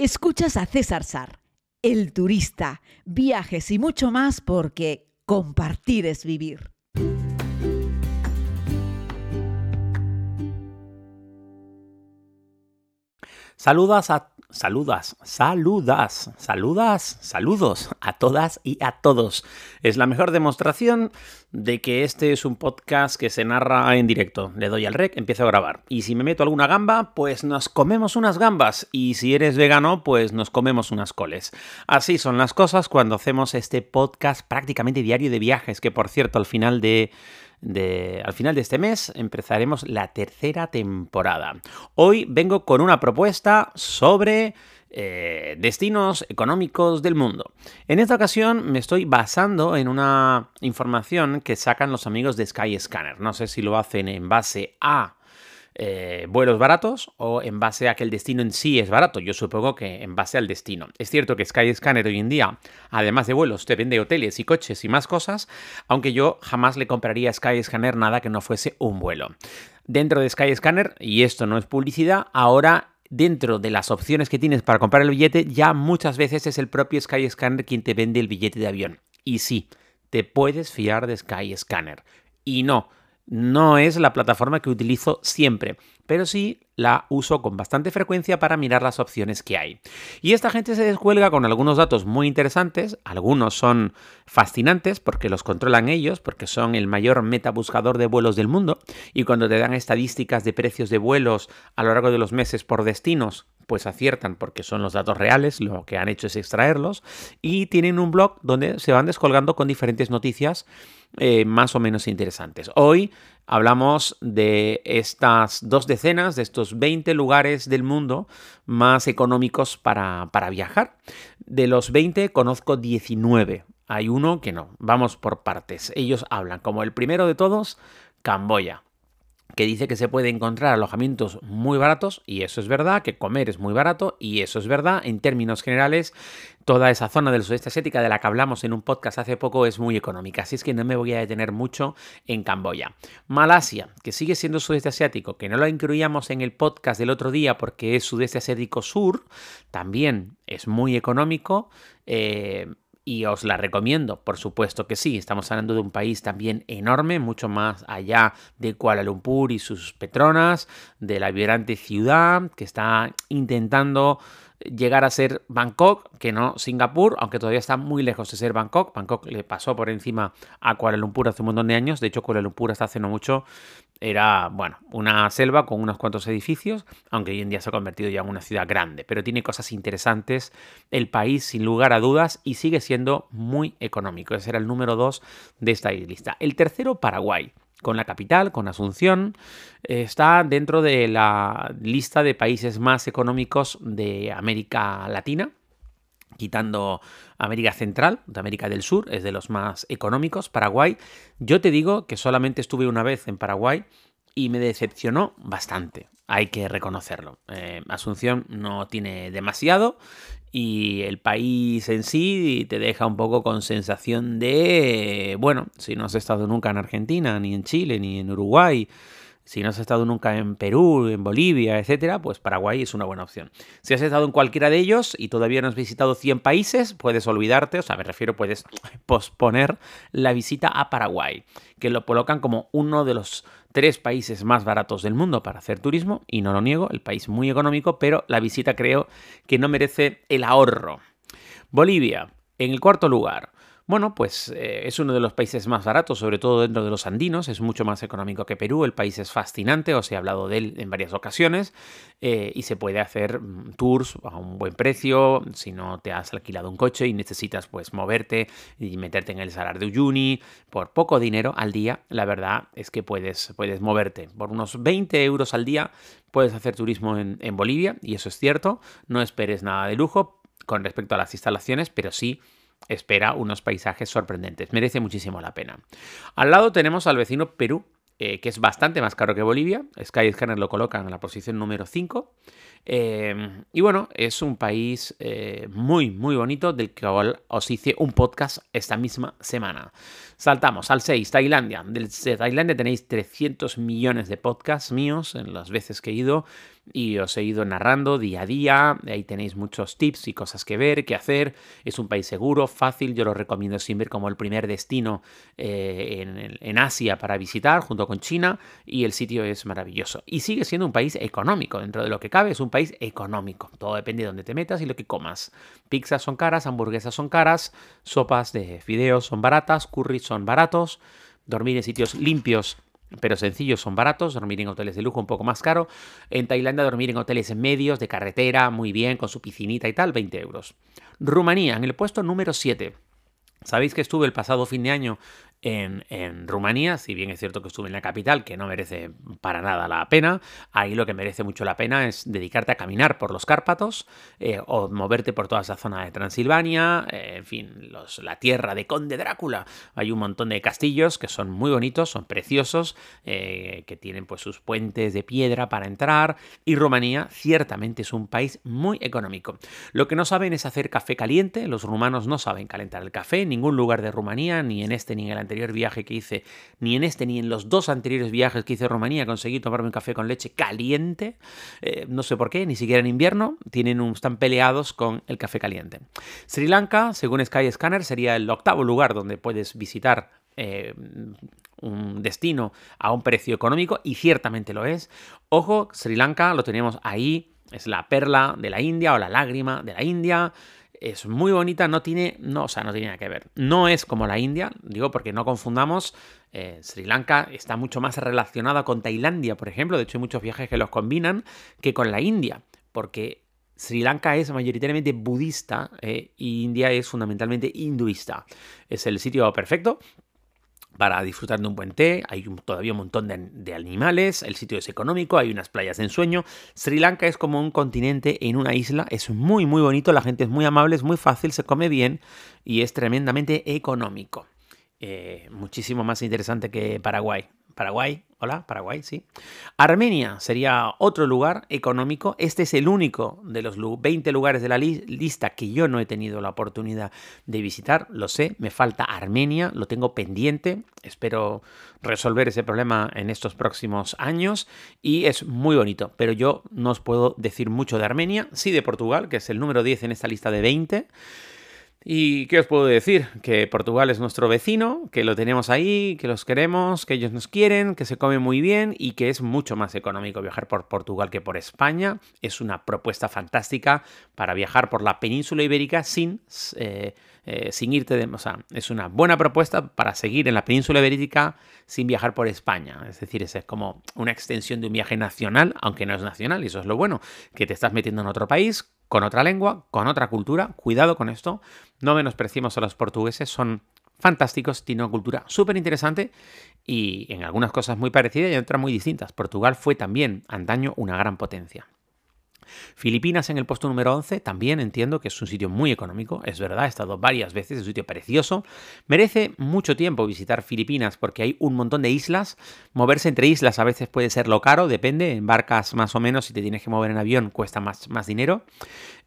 Escuchas a César Sar, el turista, viajes y mucho más porque compartir es vivir. Saludas a saludas, saludas, saludas, saludos a todas y a todos. Es la mejor demostración de que este es un podcast que se narra en directo. Le doy al rec, empiezo a grabar. Y si me meto alguna gamba, pues nos comemos unas gambas. Y si eres vegano, pues nos comemos unas coles. Así son las cosas cuando hacemos este podcast prácticamente diario de viajes, que por cierto, al final de al final de este mes empezaremos la tercera temporada. Hoy vengo con una propuesta sobre eh, destinos económicos del mundo. En esta ocasión me estoy basando en una información que sacan los amigos de Skyscanner. No sé si lo hacen en base a eh, vuelos baratos o en base a que el destino en sí es barato. Yo supongo que en base al destino. Es cierto que Skyscanner hoy en día, además de vuelos, te vende hoteles y coches y más cosas, aunque yo jamás le compraría a Skyscanner nada que no fuese un vuelo. Dentro de Skyscanner, y esto no es publicidad, ahora dentro de las opciones que tienes para comprar el billete, ya muchas veces es el propio Skyscanner quien te vende el billete de avión. Y sí, te puedes fiar de Skyscanner. Y no, no es la plataforma que utilizo siempre, pero sí la uso con bastante frecuencia para mirar las opciones que hay. Y esta gente se descuelga con algunos datos muy interesantes, algunos son fascinantes porque los controlan ellos, porque son el mayor metabuscador de vuelos del mundo, y cuando te dan estadísticas de precios de vuelos a lo largo de los meses por destinos, pues aciertan porque son los datos reales, lo que han hecho es extraerlos, y tienen un blog donde se van descolgando con diferentes noticias eh, más o menos interesantes. Hoy hablamos de estas dos decenas, de estos 20 lugares del mundo más económicos para, para viajar. De los 20 conozco 19. Hay uno que no. Vamos por partes. Ellos hablan como el primero de todos, Camboya que dice que se puede encontrar alojamientos muy baratos, y eso es verdad, que comer es muy barato, y eso es verdad, en términos generales, toda esa zona del sudeste asiática de la que hablamos en un podcast hace poco es muy económica, así es que no me voy a detener mucho en Camboya. Malasia, que sigue siendo sudeste asiático, que no lo incluíamos en el podcast del otro día porque es sudeste asiático sur, también es muy económico. Eh, y os la recomiendo, por supuesto que sí. Estamos hablando de un país también enorme, mucho más allá de Kuala Lumpur y sus petronas, de la vibrante ciudad que está intentando llegar a ser Bangkok, que no Singapur, aunque todavía está muy lejos de ser Bangkok. Bangkok le pasó por encima a Kuala Lumpur hace un montón de años. De hecho, Kuala Lumpur hasta hace no mucho era, bueno, una selva con unos cuantos edificios, aunque hoy en día se ha convertido ya en una ciudad grande. Pero tiene cosas interesantes el país, sin lugar a dudas, y sigue siendo muy económico. Ese era el número dos de esta lista. El tercero, Paraguay con la capital, con Asunción, está dentro de la lista de países más económicos de América Latina, quitando América Central, de América del Sur, es de los más económicos, Paraguay. Yo te digo que solamente estuve una vez en Paraguay y me decepcionó bastante, hay que reconocerlo. Eh, Asunción no tiene demasiado y el país en sí te deja un poco con sensación de, bueno, si no has estado nunca en Argentina, ni en Chile, ni en Uruguay, si no has estado nunca en Perú, en Bolivia, etcétera, pues Paraguay es una buena opción. Si has estado en cualquiera de ellos y todavía no has visitado 100 países, puedes olvidarte, o sea, me refiero, puedes posponer la visita a Paraguay, que lo colocan como uno de los tres países más baratos del mundo para hacer turismo, y no lo niego, el país muy económico, pero la visita creo que no merece el ahorro. Bolivia, en el cuarto lugar. Bueno, pues eh, es uno de los países más baratos, sobre todo dentro de los andinos, es mucho más económico que Perú, el país es fascinante, os he hablado de él en varias ocasiones, eh, y se puede hacer mm, tours a un buen precio, si no te has alquilado un coche y necesitas pues moverte y meterte en el Salar de Uyuni, por poco dinero al día, la verdad es que puedes, puedes moverte, por unos 20 euros al día puedes hacer turismo en, en Bolivia, y eso es cierto, no esperes nada de lujo con respecto a las instalaciones, pero sí espera unos paisajes sorprendentes. Merece muchísimo la pena. Al lado tenemos al vecino Perú, eh, que es bastante más caro que Bolivia. Skyscanner lo colocan en la posición número 5. Eh, y bueno, es un país eh, muy, muy bonito del que os hice un podcast esta misma semana. Saltamos al 6, Tailandia. De Tailandia tenéis 300 millones de podcasts míos en las veces que he ido. y os he ido narrando día a día. Ahí tenéis muchos tips y cosas que ver, que hacer. Es un país seguro, fácil. Yo lo recomiendo siempre como el primer destino eh, en, Asia para visitar, junto con China. Y el sitio es maravilloso. Y sigue siendo un país económico. Dentro de lo que cabe, es un país económico. Todo depende de dónde te metas y lo que comas. Pizzas son caras, hamburguesas son caras, sopas de fideos son baratas, curries son baratos. Dormir en sitios limpios pero sencillos son baratos, dormir en hoteles de lujo un poco más caro. En Tailandia dormir en hoteles medios, de carretera, muy bien, con su piscinita y tal, 20 euros. Rumanía, en el puesto número 7. Sabéis que estuve el pasado fin de año en, Rumanía, si bien es cierto que estuve en la capital, que no merece para nada la pena, ahí lo que merece mucho la pena es dedicarte a caminar por los Cárpatos eh, o moverte por toda esa zona de Transilvania, eh, en fin, la tierra de Conde Drácula. Hay un montón de castillos que son muy bonitos, son preciosos, eh, que tienen pues sus puentes de piedra para entrar y Rumanía ciertamente es un país muy económico. Lo que no saben es hacer café caliente, los rumanos no saben calentar el café en ningún lugar de Rumanía, ni en este ni en el anterior viaje que hice, ni en este ni en los dos anteriores viajes que hice a Rumanía conseguí tomarme un café con leche caliente. Eh, no sé por qué, ni siquiera en invierno, tienen un, están peleados con el café caliente. Sri Lanka, según Skyscanner, sería el octavo lugar donde puedes visitar eh, un destino a un precio económico y ciertamente lo es. Ojo, Sri Lanka lo tenemos ahí, es la perla de la India o la lágrima de la India es muy bonita, no tiene, no, o sea, no tiene nada que ver. No es como la India, digo porque no confundamos. Eh, Sri Lanka está mucho más relacionada con Tailandia, por ejemplo. De hecho, hay muchos viajes que los combinan que con la India, porque Sri Lanka es mayoritariamente budista e India es fundamentalmente hinduista. Es el sitio perfecto para disfrutar de un buen té, hay todavía un montón de, animales, el sitio es económico, hay unas playas de ensueño. Sri Lanka es como un continente en una isla, es muy muy bonito, la gente es muy amable, es muy fácil, se come bien y es tremendamente económico. Eh, muchísimo más interesante que Paraguay. Paraguay, hola, Paraguay, sí. Armenia sería otro lugar económico. Este es el único de los 20 lugares de la lista que yo no he tenido la oportunidad de visitar. Lo sé, me falta Armenia, lo tengo pendiente. Espero resolver ese problema en estos próximos años y es muy bonito. Pero yo no os puedo decir mucho de Armenia, sí de Portugal, que es el número 10 en esta lista de 20. ¿Y qué os puedo decir? Que Portugal es nuestro vecino, que lo tenemos ahí, que los queremos, que ellos nos quieren, que se come muy bien y que es mucho más económico viajar por Portugal que por España. Es una propuesta fantástica para viajar por la península ibérica sin, eh, eh, sin irte de... O sea, es una buena propuesta para seguir en la península ibérica sin viajar por España. Es decir, es como una extensión de un viaje nacional, aunque no es nacional, y eso es lo bueno, que te estás metiendo en otro país con otra lengua, con otra cultura. Cuidado con esto. No menospreciemos a los portugueses, son fantásticos, tienen una cultura súper interesante y en algunas cosas muy parecidas y en otras muy distintas. Portugal fue también antaño una gran potencia. Filipinas en el puesto número 11, también entiendo que es un sitio muy económico, es verdad, he estado varias veces, es un sitio precioso. Merece mucho tiempo visitar Filipinas porque hay un montón de islas. Moverse entre islas a veces puede ser lo caro, depende, en barcas más o menos, si te tienes que mover en avión cuesta más, más dinero.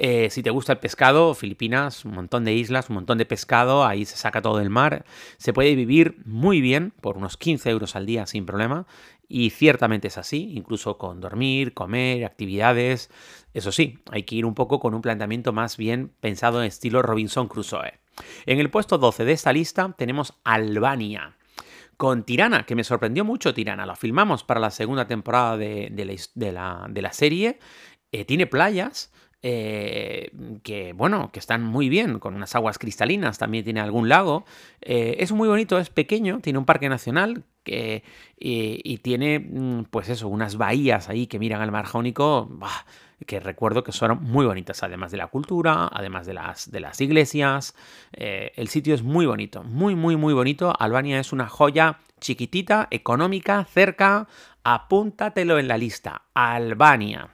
Eh, si te gusta el pescado, Filipinas, un montón de islas, un montón de pescado, ahí se saca todo del mar. Se puede vivir muy bien por unos 15 euros al día sin problema. Y ciertamente es así, incluso con dormir, comer, actividades. Eso sí, hay que ir un poco con un planteamiento más bien pensado en estilo Robinson Crusoe. En el puesto 12 de esta lista tenemos Albania con Tirana, que me sorprendió mucho Tirana. La filmamos para la segunda temporada de, la, serie. Eh, tiene playas, eh, que bueno, que están muy bien, con unas aguas cristalinas, también tiene algún lago. Eh, es muy bonito, es pequeño, tiene un parque nacional que, y, tiene, mm, pues eso, unas bahías ahí que miran al mar Jónico, que recuerdo que son muy bonitas, además de la cultura, además de las, de las iglesias. Eh, el sitio es muy bonito, muy, muy, muy bonito. Albania es una joya chiquitita, económica, cerca. Apúntatelo en la lista. Albania.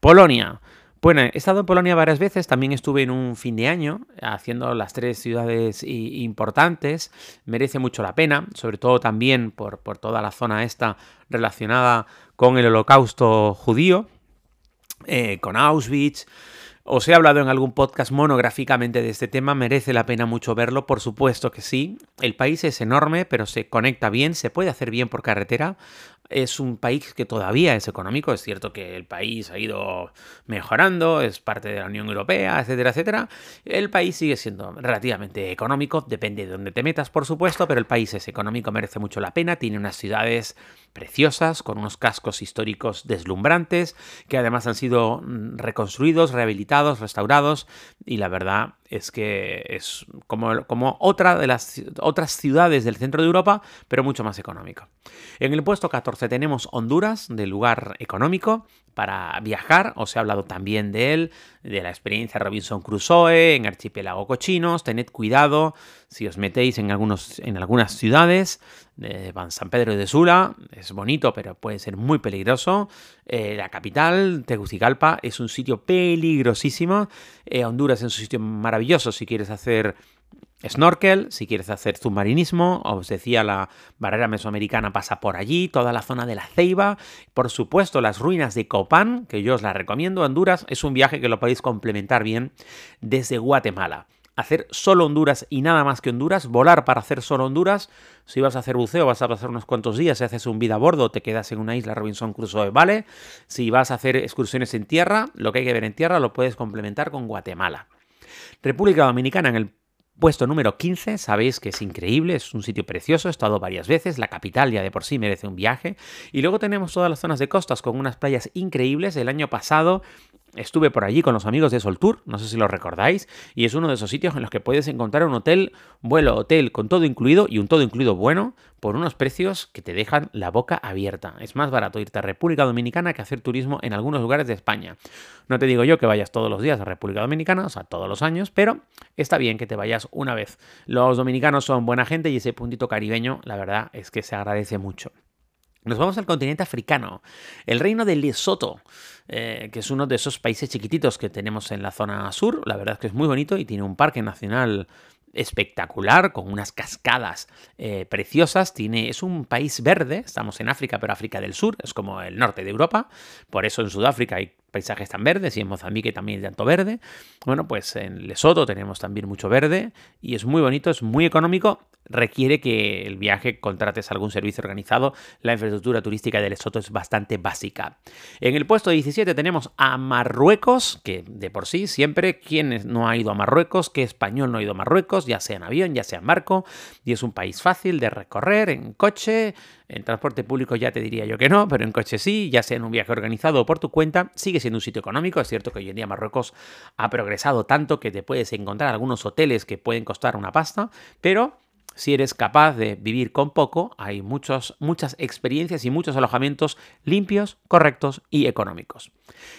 Polonia. Bueno, he estado en Polonia varias veces, también estuve en un fin de año haciendo las tres ciudades importantes, merece mucho la pena, sobre todo también por, por toda la zona esta relacionada con el holocausto judío, eh, con Auschwitz. Os he hablado en algún podcast monográficamente de este tema, merece la pena mucho verlo, por supuesto que sí. El país es enorme, pero se conecta bien, se puede hacer bien por carretera. Es un país que todavía es económico, es cierto que el país ha ido mejorando, es parte de la Unión Europea, etcétera, etcétera. El país sigue siendo relativamente económico, depende de dónde te metas, por supuesto, pero el país es económico, merece mucho la pena, tiene unas ciudades preciosas, con unos cascos históricos deslumbrantes, que además han sido mm, reconstruidos, rehabilitados, restaurados, y la verdad es que es como, como otra de las otras ciudades del centro de Europa, pero mucho más económico. En el puesto 14 tenemos Honduras, de lugar económico, para viajar. Os he hablado también de él, de la experiencia Robinson Crusoe en Archipiélago Cochinos. Tened cuidado si os metéis en, algunos, en algunas ciudades. De San Pedro de Sula es bonito, pero puede ser muy peligroso. Eh, la capital, Tegucigalpa, es un sitio peligrosísimo. Eh, Honduras es un sitio maravilloso si quieres hacer snorkel, si quieres hacer submarinismo, os decía la barrera mesoamericana pasa por allí, toda la zona de la Ceiba, por supuesto las ruinas de Copán, que yo os las recomiendo, Honduras, es un viaje que lo podéis complementar bien desde Guatemala. Hacer solo Honduras y nada más que Honduras, volar para hacer solo Honduras, si vas a hacer buceo vas a pasar unos cuantos días, si haces un vida a bordo te quedas en una isla Robinson Crusoe, ¿vale? Si vas a hacer excursiones en tierra, lo que hay que ver en tierra lo puedes complementar con Guatemala. República Dominicana en el Puesto número 15, sabéis que es increíble, es un sitio precioso, he estado varias veces, la capital ya de por sí merece un viaje. Y luego tenemos todas las zonas de costas con unas playas increíbles. El año pasado Estuve por allí con los amigos de Sol Tour, no sé si lo recordáis, y es uno de esos sitios en los que puedes encontrar un hotel, vuelo, hotel con todo incluido y un todo incluido bueno por unos precios que te dejan la boca abierta. Es más barato irte a República Dominicana que hacer turismo en algunos lugares de España. No te digo yo que vayas todos los días a República Dominicana, o sea, todos los años, pero está bien que te vayas una vez. Los dominicanos son buena gente y ese puntito caribeño, la verdad es que se agradece mucho. Nos vamos al continente africano, el reino de Lesoto, eh, que es uno de esos países chiquititos que tenemos en la zona sur. La verdad es que es muy bonito y tiene un parque nacional espectacular, con unas cascadas eh, preciosas. Tiene, es un país verde, estamos en África, pero África del Sur, es como el norte de Europa. Por eso en Sudáfrica hay paisajes tan verdes y en Mozambique también hay tanto verde. Bueno, pues en Lesoto tenemos también mucho verde y es muy bonito, es muy económico. Requiere que el viaje contrates algún servicio organizado. La infraestructura turística de Lesoto es bastante básica. En el puesto 17 tenemos a Marruecos, que de por sí siempre, ¿quién no ha ido a Marruecos? ¿Qué español no ha ido a Marruecos? Ya sea en avión, ya sea en barco. Y es un país fácil de recorrer en coche. En transporte público ya te diría yo que no, pero en coche sí, ya sea en un viaje organizado o por tu cuenta, sigue siendo un sitio económico. Es cierto que hoy en día Marruecos ha progresado tanto que te puedes encontrar algunos hoteles que pueden costar una pasta, pero si eres capaz de vivir con poco, hay muchos, muchas experiencias y muchos alojamientos limpios, correctos y económicos.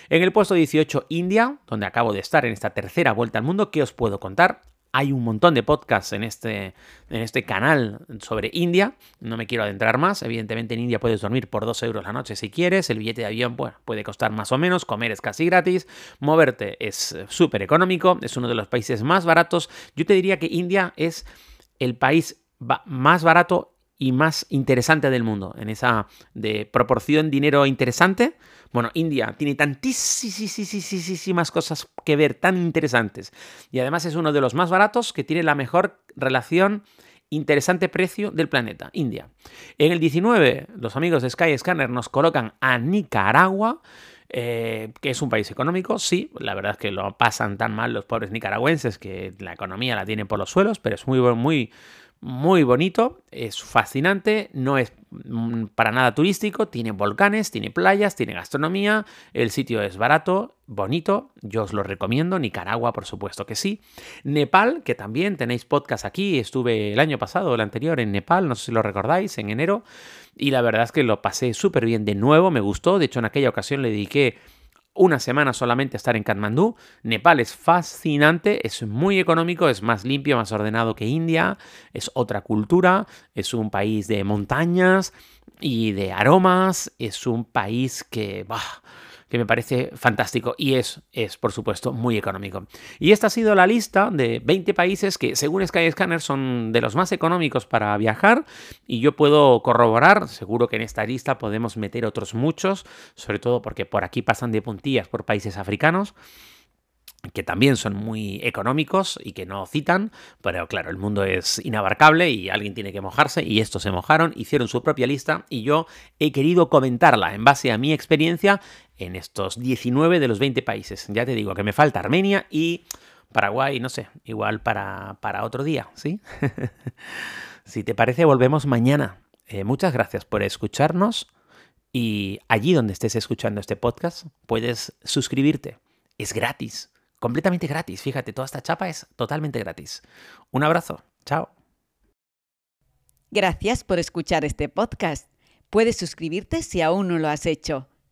En el puesto 18, India, donde acabo de estar en esta tercera vuelta al mundo, ¿qué os puedo contar? Hay un montón de podcasts en este, en este canal sobre India. No me quiero adentrar más. Evidentemente en India puedes dormir por 2 euros la noche si quieres. El billete de avión puede costar más o menos. Comer es casi gratis. Moverte es súper económico. Es uno de los países más baratos. Yo te diría que India es el país más barato y más interesante del mundo. En esa de proporción dinero interesante bueno, India tiene tantísimas cosas que ver, tan interesantes. Y además es uno de los más baratos que tiene la mejor relación interesante precio del planeta, India. En el 19, los amigos de Skyscanner nos colocan a Nicaragua. Eh, que es un país económico, sí, la verdad es que lo pasan tan mal los pobres nicaragüenses que la economía la tienen por los suelos, pero es muy, muy, muy bonito, es fascinante, no es mm, para nada turístico, tiene volcanes, tiene playas, tiene gastronomía, el sitio es barato, bonito, yo os lo recomiendo, Nicaragua por supuesto que sí, Nepal, que también tenéis podcast aquí, estuve el año pasado, el anterior en Nepal, no sé si lo recordáis, en enero, y la verdad es que lo pasé súper bien de nuevo, me gustó, de hecho en aquella ocasión le dediqué una semana solamente estar en Katmandú. Nepal es fascinante, es muy económico, es más limpio, más ordenado que India, es otra cultura, es un país de montañas y de aromas, es un país que... Bah, que me parece fantástico y es, es, por supuesto, muy económico. Y esta ha sido la lista de 20 países que, según Skyscanner, son de los más económicos para viajar y yo puedo corroborar, seguro que en esta lista podemos meter otros muchos, sobre todo porque por aquí pasan de puntillas por países africanos. que también son muy económicos y que no citan, pero claro, el mundo es inabarcable y alguien tiene que mojarse y estos se mojaron, hicieron su propia lista y yo he querido comentarla en base a mi experiencia en estos 19 de los 20 países. Ya te digo que me falta Armenia y Paraguay, no sé, igual para, para otro día, ¿sí? si te parece, volvemos mañana. Eh, muchas gracias por escucharnos y allí donde estés escuchando este podcast puedes suscribirte. Es gratis completamente gratis. Fíjate, toda esta chapa es totalmente gratis. Un abrazo. Chao. Gracias por escuchar este podcast. Puedes suscribirte si aún no lo has hecho